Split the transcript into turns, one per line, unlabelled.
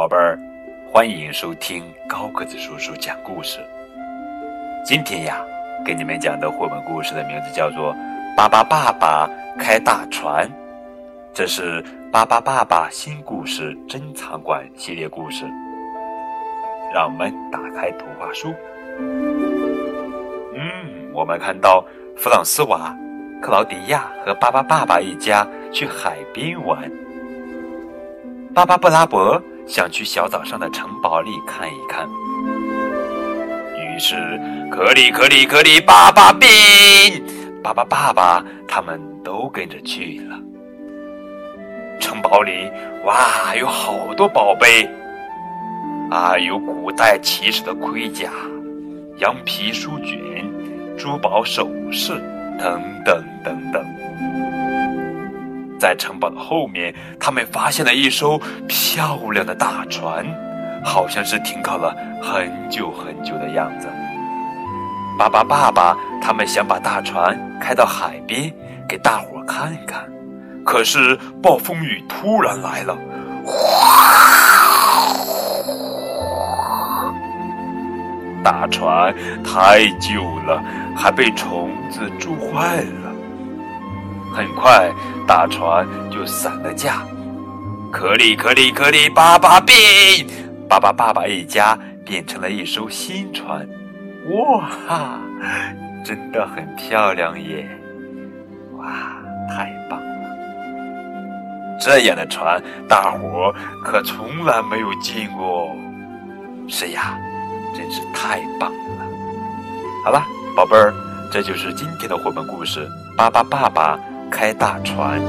宝贝儿，欢迎收听高个子叔叔讲故事。今天呀，给你们讲的绘本故事的名字叫做《巴巴爸爸开大船》，这是巴巴爸爸新故事珍藏馆系列故事。让我们打开图画书。嗯，我们看到弗朗斯瓦、克劳迪亚和巴巴爸爸一家去海边玩。巴巴布拉伯想去小岛上的城堡里看一看，于是可里可里可里巴巴宾，巴巴爸爸他们都跟着去了。城堡里哇，有好多宝贝啊，有古代骑士的盔甲、羊皮书卷、珠宝首饰等等等等。在城堡的后面，他们发现了一艘漂亮的大船，好像是停靠了很久很久的样子。巴巴爸爸他们想把大船开到海边，给大伙看看。可是暴风雨突然来了，大船太旧了，还被虫子蛀坏了。很快，大船就散了架。可里可里可里，巴巴变，巴巴爸爸一家变成了一艘新船。哇哈，真的很漂亮耶！哇，太棒了！这样的船，大伙可从来没有见过。是呀，真是太棒了！好了，宝贝儿，这就是今天的绘本故事《巴巴爸爸》。开大船。